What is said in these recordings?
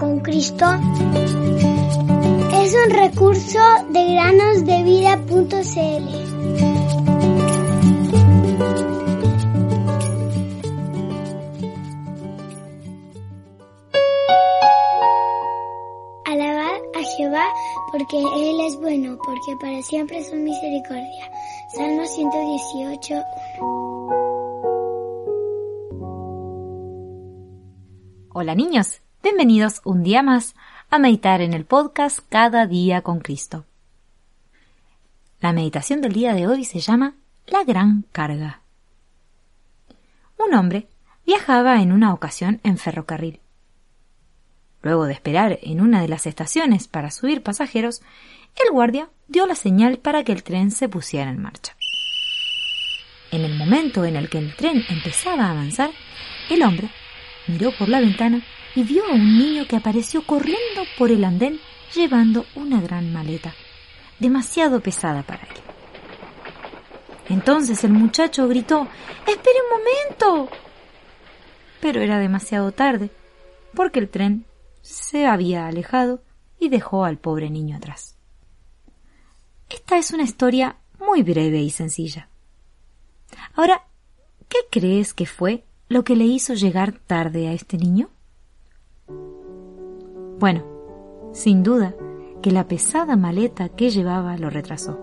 con Cristo es un recurso de granosdevida.cl. Alabad a Jehová porque Él es bueno, porque para siempre es su misericordia. Salmo 118. Hola niños, bienvenidos un día más a meditar en el podcast Cada día con Cristo. La meditación del día de hoy se llama La gran carga. Un hombre viajaba en una ocasión en ferrocarril. Luego de esperar en una de las estaciones para subir pasajeros, el guardia dio la señal para que el tren se pusiera en marcha. En el momento en el que el tren empezaba a avanzar, el hombre miró por la ventana y vio a un niño que apareció corriendo por el andén llevando una gran maleta, demasiado pesada para él. Entonces el muchacho gritó Espere un momento. Pero era demasiado tarde, porque el tren se había alejado y dejó al pobre niño atrás. Esta es una historia muy breve y sencilla. Ahora, ¿qué crees que fue lo que le hizo llegar tarde a este niño? Bueno, sin duda que la pesada maleta que llevaba lo retrasó.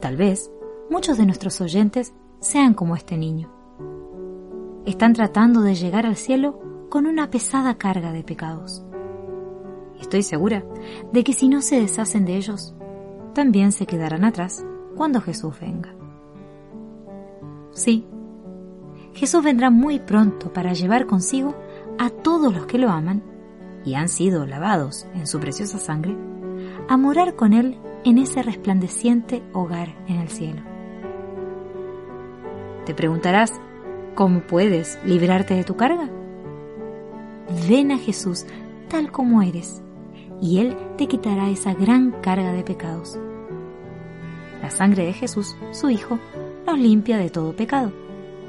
Tal vez muchos de nuestros oyentes sean como este niño. Están tratando de llegar al cielo con una pesada carga de pecados. Estoy segura de que si no se deshacen de ellos, también se quedarán atrás cuando Jesús venga. Sí, Jesús vendrá muy pronto para llevar consigo a todos los que lo aman y han sido lavados en su preciosa sangre, a morar con Él en ese resplandeciente hogar en el cielo. Te preguntarás, ¿cómo puedes librarte de tu carga? Ven a Jesús tal como eres, y Él te quitará esa gran carga de pecados. La sangre de Jesús, su Hijo, nos limpia de todo pecado.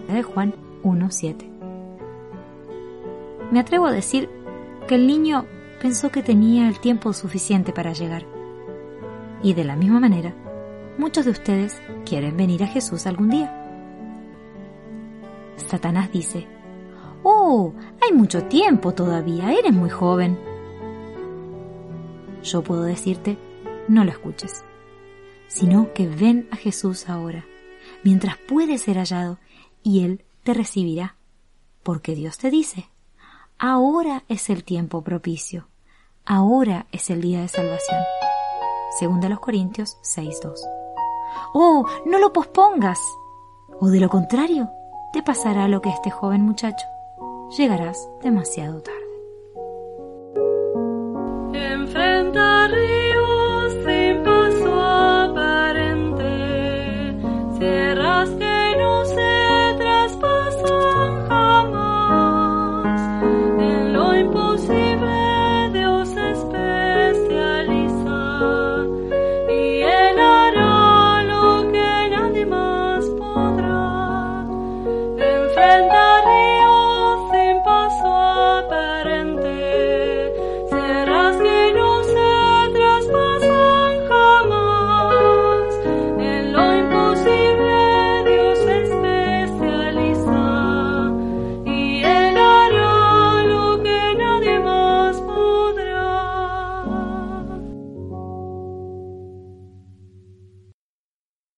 De Juan 1.7. Me atrevo a decir que el niño pensó que tenía el tiempo suficiente para llegar. Y de la misma manera, muchos de ustedes quieren venir a Jesús algún día. Satanás dice, Oh, hay mucho tiempo todavía, eres muy joven. Yo puedo decirte, no lo escuches, sino que ven a Jesús ahora, mientras puede ser hallado, y Él te recibirá, porque Dios te dice, ahora es el tiempo propicio, ahora es el día de salvación. Segunda los Corintios 6.2. Oh, no lo pospongas, o de lo contrario, te pasará lo que este joven muchacho, llegarás demasiado tarde.